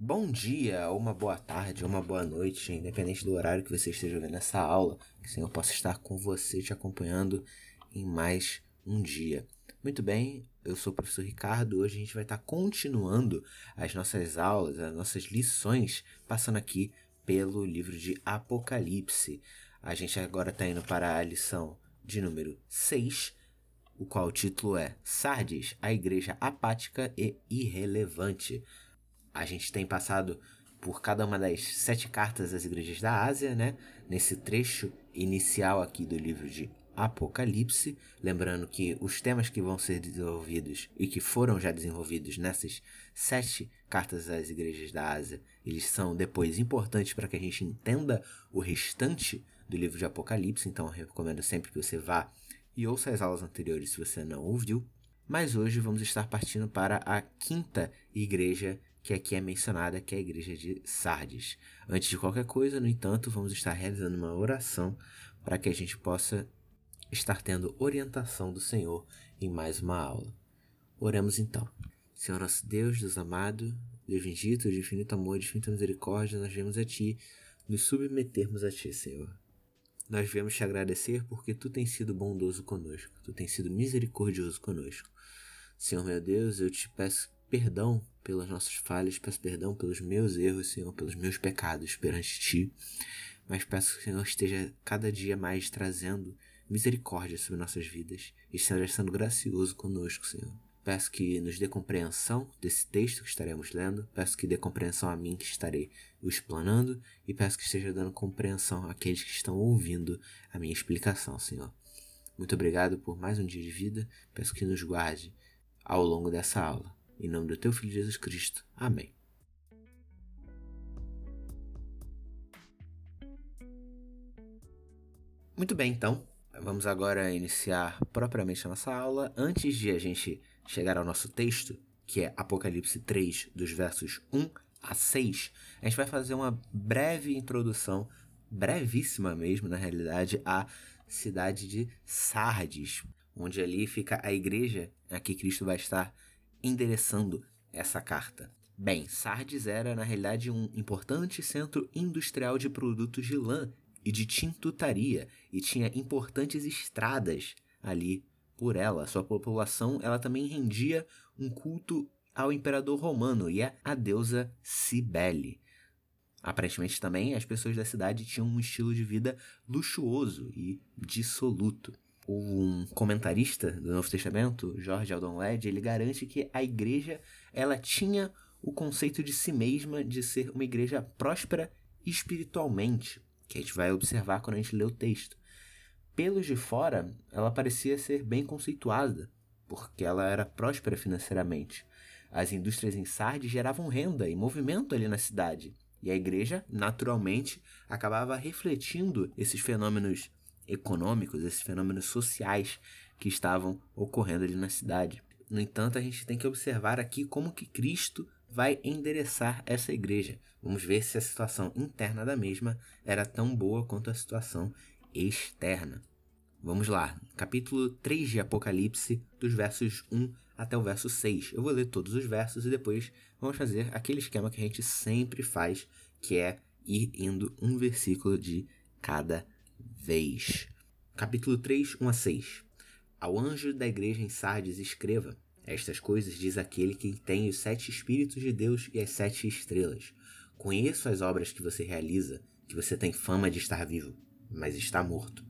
Bom dia, ou uma boa tarde, ou uma boa noite, independente do horário que você esteja vendo essa aula, que o Senhor possa estar com você te acompanhando em mais um dia. Muito bem, eu sou o professor Ricardo. Hoje a gente vai estar continuando as nossas aulas, as nossas lições, passando aqui pelo livro de Apocalipse. A gente agora está indo para a lição de número 6, o qual o título é Sardes, a igreja apática e irrelevante. A gente tem passado por cada uma das sete cartas das igrejas da Ásia, né? Nesse trecho inicial aqui do livro de Apocalipse, lembrando que os temas que vão ser desenvolvidos e que foram já desenvolvidos nessas sete cartas das igrejas da Ásia, eles são depois importantes para que a gente entenda o restante do livro de Apocalipse, então eu recomendo sempre que você vá e ouça as aulas anteriores se você não ouviu. Mas hoje vamos estar partindo para a quinta igreja que aqui é mencionada, que é a igreja de Sardes. Antes de qualquer coisa, no entanto, vamos estar realizando uma oração para que a gente possa estar tendo orientação do Senhor em mais uma aula. Oremos então. Senhor nosso Deus, Deus amado, Deus bendito, de infinito amor, de infinita misericórdia, nós vemos a Ti, nos submetermos a Ti, Senhor. Nós viemos te agradecer porque Tu tens sido bondoso conosco, Tu tens sido misericordioso conosco. Senhor meu Deus, eu te peço perdão pelas nossas falhas, peço perdão pelos meus erros, Senhor, pelos meus pecados perante Ti. Mas peço que o Senhor esteja cada dia mais trazendo misericórdia sobre nossas vidas e esteja sendo gracioso conosco, Senhor. Peço que nos dê compreensão desse texto que estaremos lendo, peço que dê compreensão a mim que estarei o explanando e peço que esteja dando compreensão àqueles que estão ouvindo a minha explicação, Senhor. Muito obrigado por mais um dia de vida, peço que nos guarde ao longo dessa aula. Em nome do teu Filho Jesus Cristo. Amém. Muito bem, então. Vamos agora iniciar propriamente a nossa aula. Antes de a gente chegar ao nosso texto, que é Apocalipse 3, dos versos 1 a 6, a gente vai fazer uma breve introdução, brevíssima mesmo, na realidade, à cidade de Sardes, onde ali fica a igreja a que Cristo vai estar endereçando essa carta? Bem, Sardes era na realidade um importante centro industrial de produtos de lã e de tintutaria e tinha importantes estradas ali por ela. Sua população ela também rendia um culto ao imperador romano e à deusa Cibele. Aparentemente também as pessoas da cidade tinham um estilo de vida luxuoso e dissoluto um comentarista do Novo Testamento, George Aldon Led, ele garante que a igreja ela tinha o conceito de si mesma de ser uma igreja próspera espiritualmente, que a gente vai observar quando a gente lê o texto. Pelos de fora, ela parecia ser bem conceituada, porque ela era próspera financeiramente. As indústrias em Sardes geravam renda e movimento ali na cidade, e a igreja, naturalmente, acabava refletindo esses fenômenos econômicos, esses fenômenos sociais que estavam ocorrendo ali na cidade. No entanto, a gente tem que observar aqui como que Cristo vai endereçar essa igreja. Vamos ver se a situação interna da mesma era tão boa quanto a situação externa. Vamos lá, capítulo 3 de Apocalipse, dos versos 1 até o verso 6. Eu vou ler todos os versos e depois vamos fazer aquele esquema que a gente sempre faz, que é ir indo um versículo de cada vez. Capítulo 3, 1 a 6. Ao anjo da igreja em Sardes escreva: Estas coisas diz aquele que tem os sete Espíritos de Deus e as sete estrelas. Conheço as obras que você realiza, que você tem fama de estar vivo, mas está morto.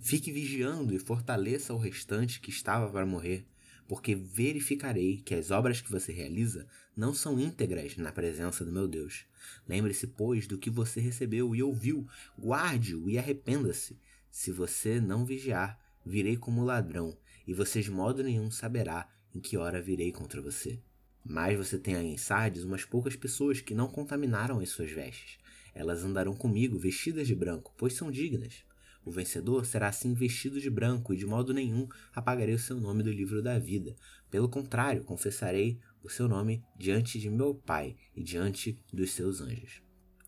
Fique vigiando e fortaleça o restante que estava para morrer, porque verificarei que as obras que você realiza não são íntegras na presença do meu Deus. Lembre-se, pois, do que você recebeu e ouviu, guarde-o e arrependa-se. Se você não vigiar, virei como ladrão, e você de modo nenhum saberá em que hora virei contra você. Mas você tem aí em Sardes umas poucas pessoas que não contaminaram as suas vestes. Elas andarão comigo vestidas de branco, pois são dignas. O vencedor será assim vestido de branco, e de modo nenhum apagarei o seu nome do livro da vida. Pelo contrário, confessarei o seu nome diante de meu Pai e diante dos seus anjos.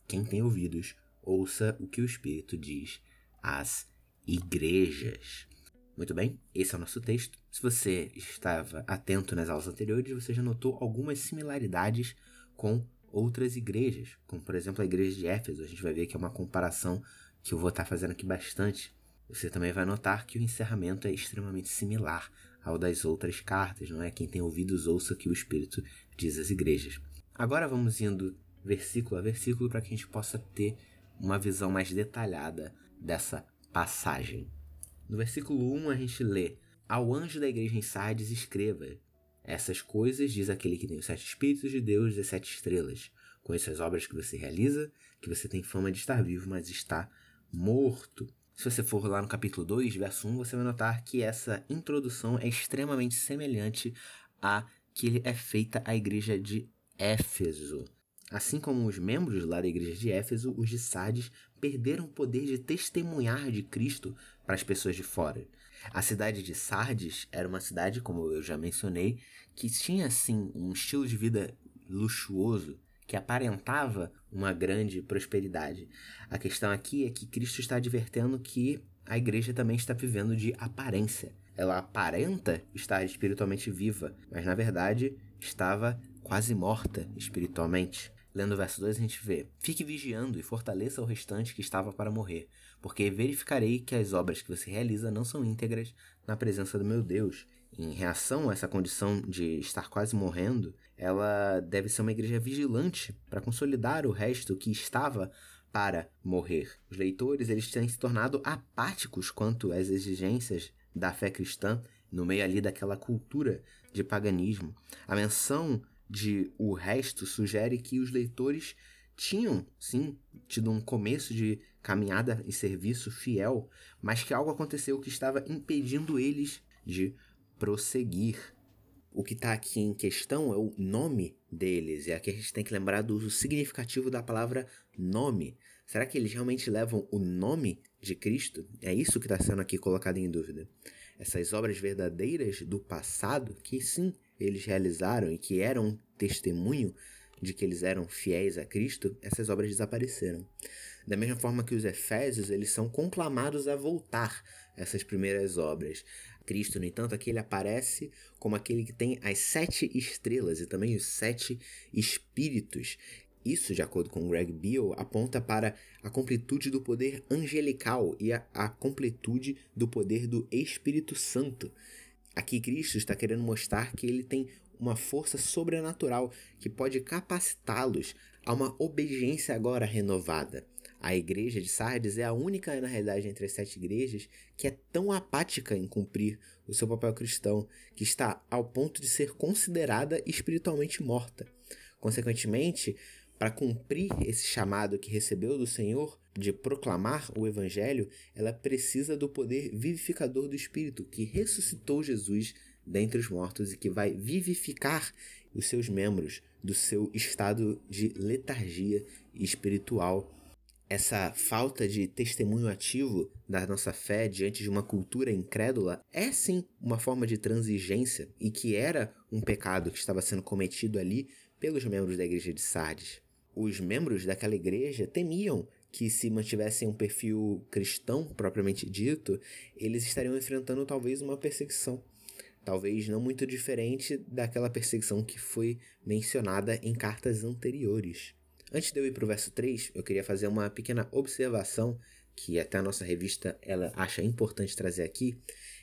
Quem tem ouvidos, ouça o que o Espírito diz às igrejas. Muito bem, esse é o nosso texto. Se você estava atento nas aulas anteriores, você já notou algumas similaridades com outras igrejas, como por exemplo a igreja de Éfeso. A gente vai ver que é uma comparação que eu vou estar fazendo aqui bastante. Você também vai notar que o encerramento é extremamente similar ao das outras cartas, não é? Quem tem ouvidos ouça o que o Espírito diz às igrejas. Agora vamos indo versículo a versículo para que a gente possa ter uma visão mais detalhada dessa passagem. No versículo 1 a gente lê: Ao anjo da igreja em Sardes escreva: Essas coisas diz aquele que tem os sete espíritos de Deus e as sete estrelas. Conheço as obras que você realiza, que você tem fama de estar vivo, mas está morto. Se você for lá no capítulo 2, verso 1, você vai notar que essa introdução é extremamente semelhante à que é feita à igreja de Éfeso. Assim como os membros lá da igreja de Éfeso, os de Sardes perderam o poder de testemunhar de Cristo para as pessoas de fora. A cidade de Sardes era uma cidade, como eu já mencionei, que tinha assim um estilo de vida luxuoso que aparentava uma grande prosperidade. A questão aqui é que Cristo está advertendo que a igreja também está vivendo de aparência. Ela aparenta estar espiritualmente viva, mas na verdade estava quase morta espiritualmente. Lendo o verso 2, a gente vê: Fique vigiando e fortaleça o restante que estava para morrer, porque verificarei que as obras que você realiza não são íntegras na presença do meu Deus. Em reação a essa condição de estar quase morrendo, ela deve ser uma igreja vigilante para consolidar o resto que estava para morrer. Os leitores eles têm se tornado apáticos quanto às exigências da fé cristã no meio ali daquela cultura de paganismo. A menção de O Resto sugere que os leitores tinham, sim, tido um começo de caminhada e serviço fiel, mas que algo aconteceu que estava impedindo eles de prosseguir. O que está aqui em questão é o nome deles, e aqui a gente tem que lembrar do uso significativo da palavra nome. Será que eles realmente levam o nome de Cristo? É isso que está sendo aqui colocado em dúvida. Essas obras verdadeiras do passado, que sim, eles realizaram e que eram testemunho de que eles eram fiéis a Cristo, essas obras desapareceram. Da mesma forma que os Efésios, eles são conclamados a voltar essas primeiras obras. Cristo, no entanto, aqui ele aparece como aquele que tem as sete estrelas e também os sete espíritos. Isso, de acordo com Greg Beale, aponta para a completude do poder angelical e a, a completude do poder do Espírito Santo. Aqui Cristo está querendo mostrar que ele tem uma força sobrenatural que pode capacitá-los a uma obediência agora renovada. A igreja de Sardes é a única, na realidade, entre as sete igrejas que é tão apática em cumprir o seu papel cristão, que está ao ponto de ser considerada espiritualmente morta. Consequentemente, para cumprir esse chamado que recebeu do Senhor de proclamar o Evangelho, ela precisa do poder vivificador do Espírito, que ressuscitou Jesus dentre os mortos e que vai vivificar os seus membros do seu estado de letargia espiritual. Essa falta de testemunho ativo da nossa fé diante de uma cultura incrédula é sim uma forma de transigência e que era um pecado que estava sendo cometido ali pelos membros da igreja de Sardes os membros daquela igreja temiam que se mantivessem um perfil cristão propriamente dito, eles estariam enfrentando talvez uma perseguição. Talvez não muito diferente daquela perseguição que foi mencionada em cartas anteriores. Antes de eu ir para o verso 3, eu queria fazer uma pequena observação que até a nossa revista ela acha importante trazer aqui,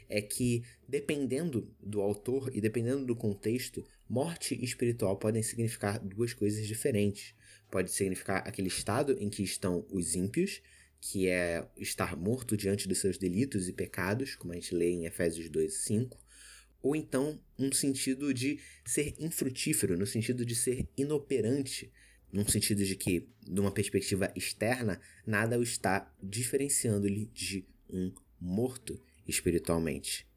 é que dependendo do autor e dependendo do contexto, morte e espiritual podem significar duas coisas diferentes. Pode significar aquele estado em que estão os ímpios, que é estar morto diante dos seus delitos e pecados, como a gente lê em Efésios 2, 5, ou então um sentido de ser infrutífero, no sentido de ser inoperante, num sentido de que, de uma perspectiva externa, nada o está diferenciando-lhe de um morto espiritualmente.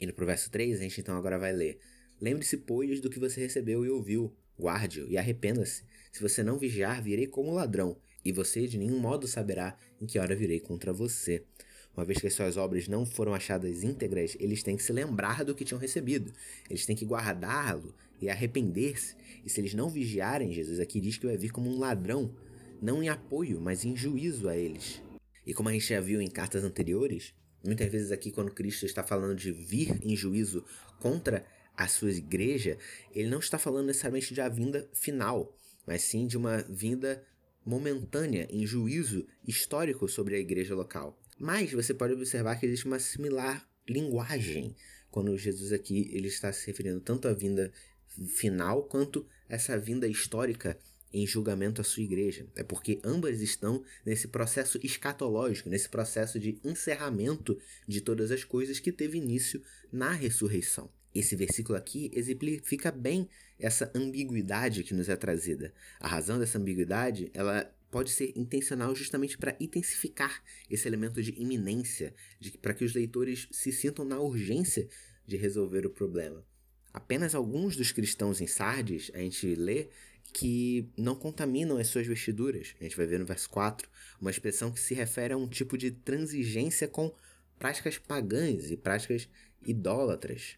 Indo para o verso 3, a gente então agora vai ler: Lembre-se, pois, do que você recebeu e ouviu, guarde-o e arrependa-se. Se você não vigiar, virei como ladrão, e você de nenhum modo saberá em que hora virei contra você. Uma vez que as suas obras não foram achadas íntegras, eles têm que se lembrar do que tinham recebido. Eles têm que guardá-lo e arrepender-se. E se eles não vigiarem, Jesus aqui diz que vai vir como um ladrão, não em apoio, mas em juízo a eles. E como a gente já viu em cartas anteriores, muitas vezes aqui quando Cristo está falando de vir em juízo contra a sua igreja, ele não está falando necessariamente de a vinda final. mas sim de uma vinda momentânea em juízo histórico sobre a igreja local. Mas você pode observar que existe uma similar linguagem quando Jesus aqui ele está se referindo tanto à vinda final quanto essa vinda histórica em julgamento à sua igreja. É porque ambas estão nesse processo escatológico, nesse processo de encerramento de todas as coisas que teve início na ressurreição. Esse versículo aqui exemplifica bem essa ambiguidade que nos é trazida. A razão dessa ambiguidade, ela pode ser intencional justamente para intensificar esse elemento de iminência, para que os leitores se sintam na urgência de resolver o problema. Apenas alguns dos cristãos em Sardes, a gente lê que não contaminam as suas vestiduras. A gente vai ver no verso 4 uma expressão que se refere a um tipo de transigência com práticas pagãs e práticas idólatras.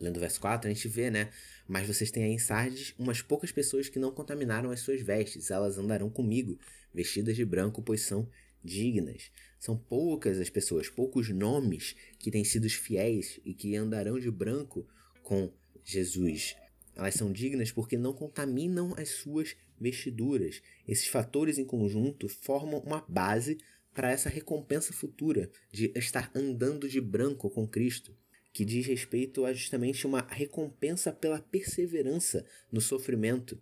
Lendo o verso 4, a gente vê, né? Mas vocês têm aí em Sardes umas poucas pessoas que não contaminaram as suas vestes, elas andarão comigo, vestidas de branco, pois são dignas. São poucas as pessoas, poucos nomes que têm sido fiéis e que andarão de branco com Jesus. Elas são dignas porque não contaminam as suas vestiduras. Esses fatores em conjunto formam uma base para essa recompensa futura de estar andando de branco com Cristo, que diz respeito a justamente uma recompensa pela perseverança no sofrimento.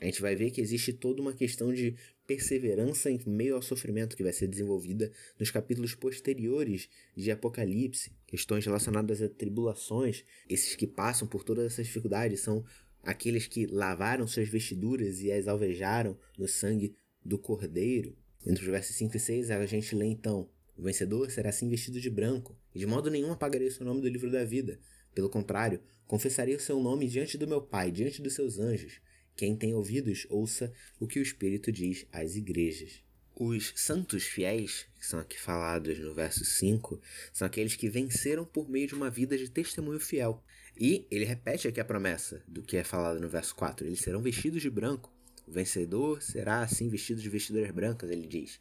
A gente vai ver que existe toda uma questão de perseverança em meio ao sofrimento que vai ser desenvolvida nos capítulos posteriores de Apocalipse. Questões relacionadas a tribulações, esses que passam por todas essas dificuldades são aqueles que lavaram suas vestiduras e as alvejaram no sangue do Cordeiro. Entre os versos 5 e 6, a gente lê então: O vencedor será assim vestido de branco, e de modo nenhum apagarei o seu nome do livro da vida. Pelo contrário, confessarei o seu nome diante do meu Pai, diante dos seus anjos. Quem tem ouvidos, ouça o que o Espírito diz às igrejas. Os santos fiéis, que são aqui falados no verso 5, são aqueles que venceram por meio de uma vida de testemunho fiel. E ele repete aqui a promessa do que é falado no verso 4: eles serão vestidos de branco. O vencedor será assim vestido de vestiduras brancas, ele diz.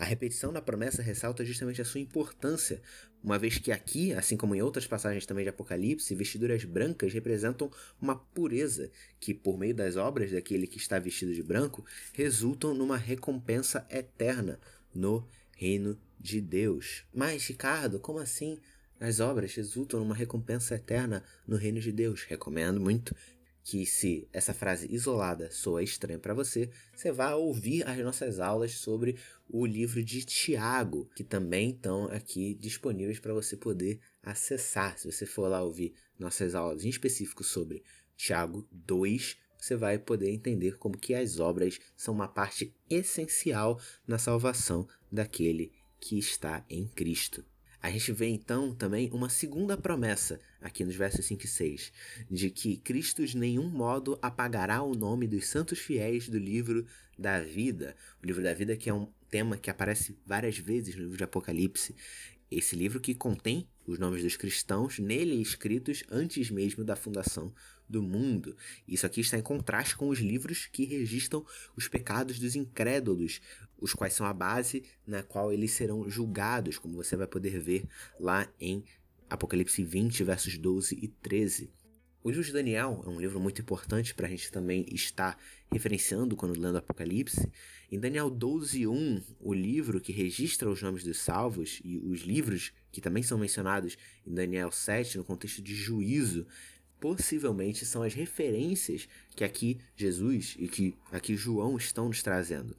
A repetição da promessa ressalta justamente a sua importância, uma vez que aqui, assim como em outras passagens também de Apocalipse, vestiduras brancas representam uma pureza que, por meio das obras daquele que está vestido de branco, resultam numa recompensa eterna no reino de Deus. Mas, Ricardo, como assim? As obras resultam numa recompensa eterna no reino de Deus. Recomendo muito que se essa frase isolada soa estranha para você, você vá ouvir as nossas aulas sobre o livro de Tiago, que também estão aqui disponíveis para você poder acessar. Se você for lá ouvir nossas aulas em específico sobre Tiago 2, você vai poder entender como que as obras são uma parte essencial na salvação daquele que está em Cristo. A gente vê então também uma segunda promessa aqui nos versos 5 e 6, de que Cristo de nenhum modo apagará o nome dos santos fiéis do livro da vida. O livro da vida que é um tema que aparece várias vezes no livro de Apocalipse. Esse livro que contém os nomes dos cristãos nele escritos antes mesmo da fundação do mundo. Isso aqui está em contraste com os livros que registram os pecados dos incrédulos, os quais são a base na qual eles serão julgados, como você vai poder ver lá em Apocalipse 20, versos 12 e 13. O livro de Daniel é um livro muito importante para a gente também estar referenciando quando lendo Apocalipse. Em Daniel 12, 1, o livro que registra os nomes dos salvos e os livros que também são mencionados em Daniel 7 no contexto de juízo, possivelmente são as referências que aqui Jesus e que aqui João estão nos trazendo.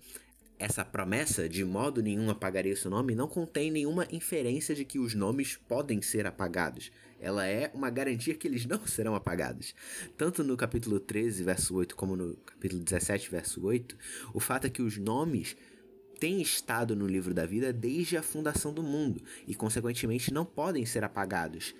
Essa promessa, de modo nenhum apagarei seu nome, não contém nenhuma inferência de que os nomes podem ser apagados. Ela é uma garantia que eles não serão apagados. Tanto no capítulo 13, verso 8, como no capítulo 17, verso 8, o fato é que os nomes têm estado no livro da vida desde a fundação do mundo e, consequentemente, não podem ser apagados,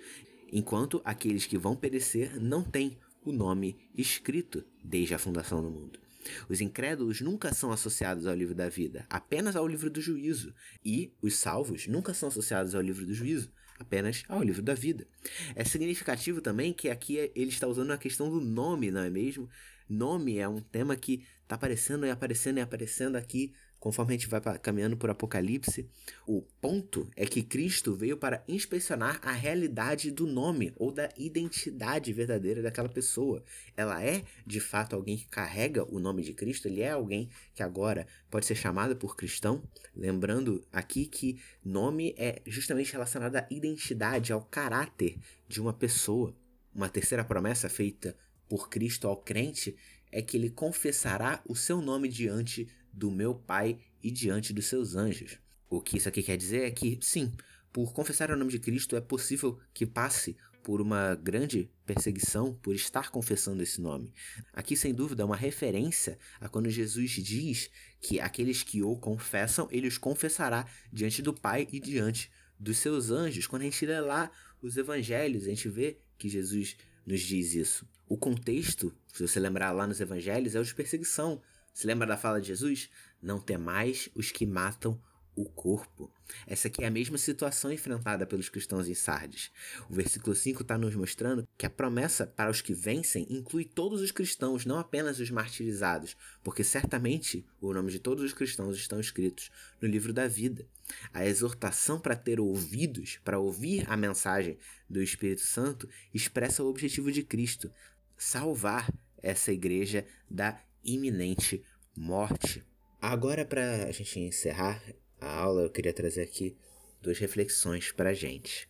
enquanto aqueles que vão perecer não têm o nome escrito desde a fundação do mundo. Os incrédulos nunca são associados ao livro da vida, apenas ao livro do juízo. E os salvos nunca são associados ao livro do juízo, apenas ao livro da vida. É significativo também que aqui ele está usando a questão do nome, não é mesmo? Nome é um tema que está aparecendo e aparecendo e aparecendo aqui conforme a gente vai caminhando por Apocalipse, o ponto é que Cristo veio para inspecionar a realidade do nome ou da identidade verdadeira daquela pessoa. Ela é, de fato, alguém que carrega o nome de Cristo? Ele é alguém que agora pode ser chamado por cristão? Lembrando aqui que nome é justamente relacionado à identidade, ao caráter de uma pessoa. Uma terceira promessa feita por Cristo ao crente é que ele confessará o seu nome diante do meu Pai e diante dos seus anjos. O que isso aqui quer dizer é que, sim, por confessar o nome de Cristo é possível que passe por uma grande perseguição por estar confessando esse nome. Aqui, sem dúvida, é uma referência a quando Jesus diz que aqueles que o confessam, ele os confessará diante do Pai e diante dos seus anjos. Quando a gente lê lá os evangelhos, a gente vê que Jesus nos diz isso. O contexto, se você lembrar lá nos evangelhos, é o de perseguição. Se lembra da fala de Jesus? Não temais os que matam o corpo. Essa aqui é a mesma situação enfrentada pelos cristãos em Sardes. O versículo 5 está nos mostrando que a promessa para os que vencem inclui todos os cristãos, não apenas os martirizados, porque certamente o nome de todos os cristãos estão escritos no livro da vida. A exortação para ter ouvidos, para ouvir a mensagem do Espírito Santo, expressa o objetivo de Cristo: salvar essa igreja da iminente morte. Agora, para a gente encerrar a aula, eu queria trazer aqui duas reflexões para a gente.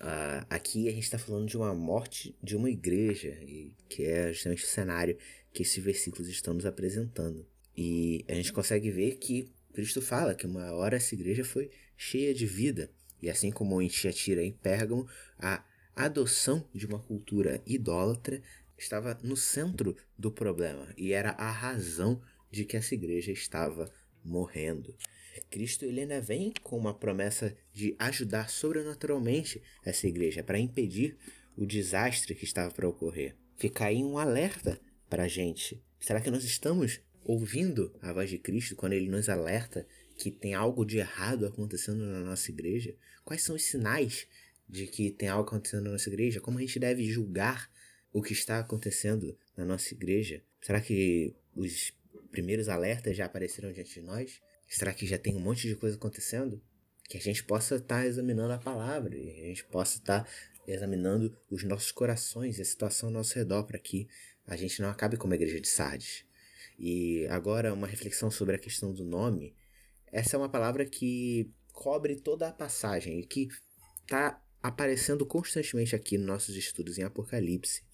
Uh, aqui a gente está falando de uma morte de uma igreja, e que é justamente o cenário que esses versículos estão nos apresentando. E a gente consegue ver que Cristo fala que uma hora essa igreja foi cheia de vida. E assim como em Tiatira em Pérgamo, a adoção de uma cultura idólatra estava no centro do problema e era a razão de que essa igreja estava morrendo. Cristo ele ainda vem com uma promessa de ajudar sobrenaturalmente essa igreja para impedir o desastre que estava para ocorrer. Fica aí um alerta para a gente. Será que nós estamos ouvindo a voz de Cristo quando ele nos alerta que tem algo de errado acontecendo na nossa igreja? Quais são os sinais de que tem algo acontecendo na nossa igreja? Como a gente deve julgar o que está acontecendo na nossa igreja? Será que os primeiros alertas já apareceram diante de nós? Será que já tem um monte de coisa acontecendo? Que a gente possa estar tá examinando a palavra e a gente possa estar tá examinando os nossos corações e a situação ao nosso redor para que a gente não acabe como a igreja de Sardes. E agora uma reflexão sobre a questão do nome. Essa é uma palavra que cobre toda a passagem e que está aparecendo constantemente aqui nos nossos estudos em Apocalipse.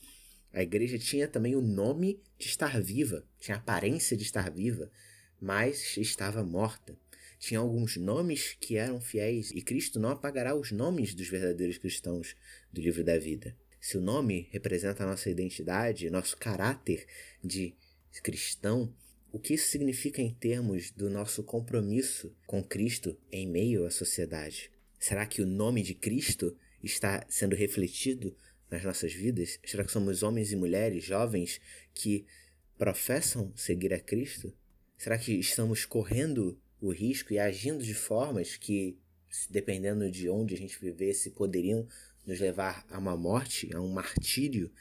A igreja tinha também o nome de estar viva, tinha a aparência de estar viva, mas estava morta. Tinha alguns nomes que eram fiéis, e Cristo não apagará os nomes dos verdadeiros cristãos do livro da vida. Se o nome representa a nossa identidade, nosso caráter de cristão, o que isso significa em termos do nosso compromisso com Cristo em meio à sociedade? Será que o nome de Cristo está sendo refletido nas nossas vidas? Será que somos homens e mulheres jovens que professam seguir a Cristo? Será que estamos correndo o risco e agindo de formas que, dependendo de onde a gente vivesse, poderiam nos levar a uma morte, a um martírio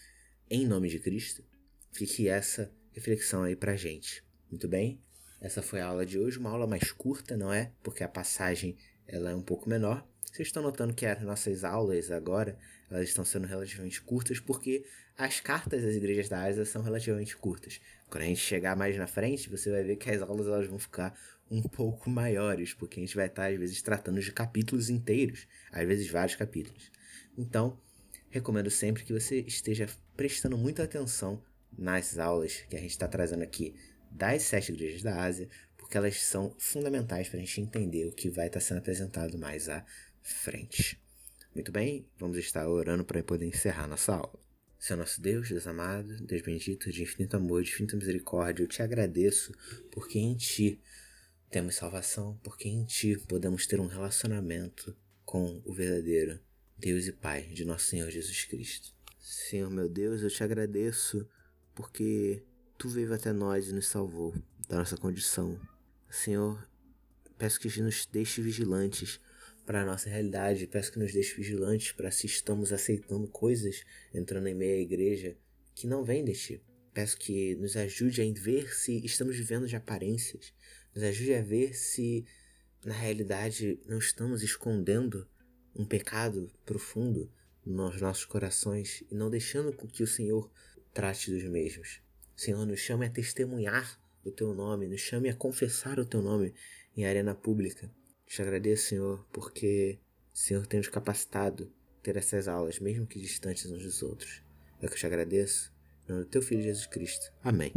em nome de Cristo? Fique essa reflexão aí pra gente. Muito bem? Essa foi a aula de hoje, uma aula mais curta, não é? Porque a passagem ela é um pouco menor, vocês estão notando que as nossas aulas agora elas estão sendo relativamente curtas porque as cartas das igrejas da Ásia são relativamente curtas. Quando a gente chegar mais na frente, você vai ver que as aulas elas vão ficar um pouco maiores, porque a gente vai estar às vezes tratando de capítulos inteiros, às vezes vários capítulos. Então, recomendo sempre que você esteja prestando muita atenção nas aulas que a gente está trazendo aqui das sete igrejas da Ásia, porque elas são fundamentais para a gente entender o que vai estar sendo apresentado mais a frente. Muito bem, vamos estar orando para poder encerrar nossa aula. Senhor nosso Deus, Deus amado, Deus bendito, de infinito amor, de infinita misericórdia, eu te agradeço porque em Ti temos salvação, porque em Ti podemos ter um relacionamento com o verdadeiro Deus e Pai de nosso Senhor Jesus Cristo. Senhor meu Deus, eu te agradeço porque Tu veio até nós e nos salvou da nossa condição. Senhor, peço que nos deixe vigilantes para a nossa realidade. Peço que nos deixe vigilantes para se estamos aceitando coisas entrando em meio à igreja que não vêm de ti. Peço que nos ajude a ver se estamos vivendo de aparências, nos ajude a ver se na realidade não estamos escondendo um pecado profundo nos nossos corações e não deixando com que o Senhor trate dos mesmos. Senhor, nos chame a testemunhar o teu nome, nos chame a confessar o teu nome em arena pública. Te agradeço, Senhor, porque o Senhor tem nos capacitado a ter essas aulas, mesmo que distantes uns dos outros. É que eu te agradeço. Em nome do teu Filho Jesus Cristo. Amém.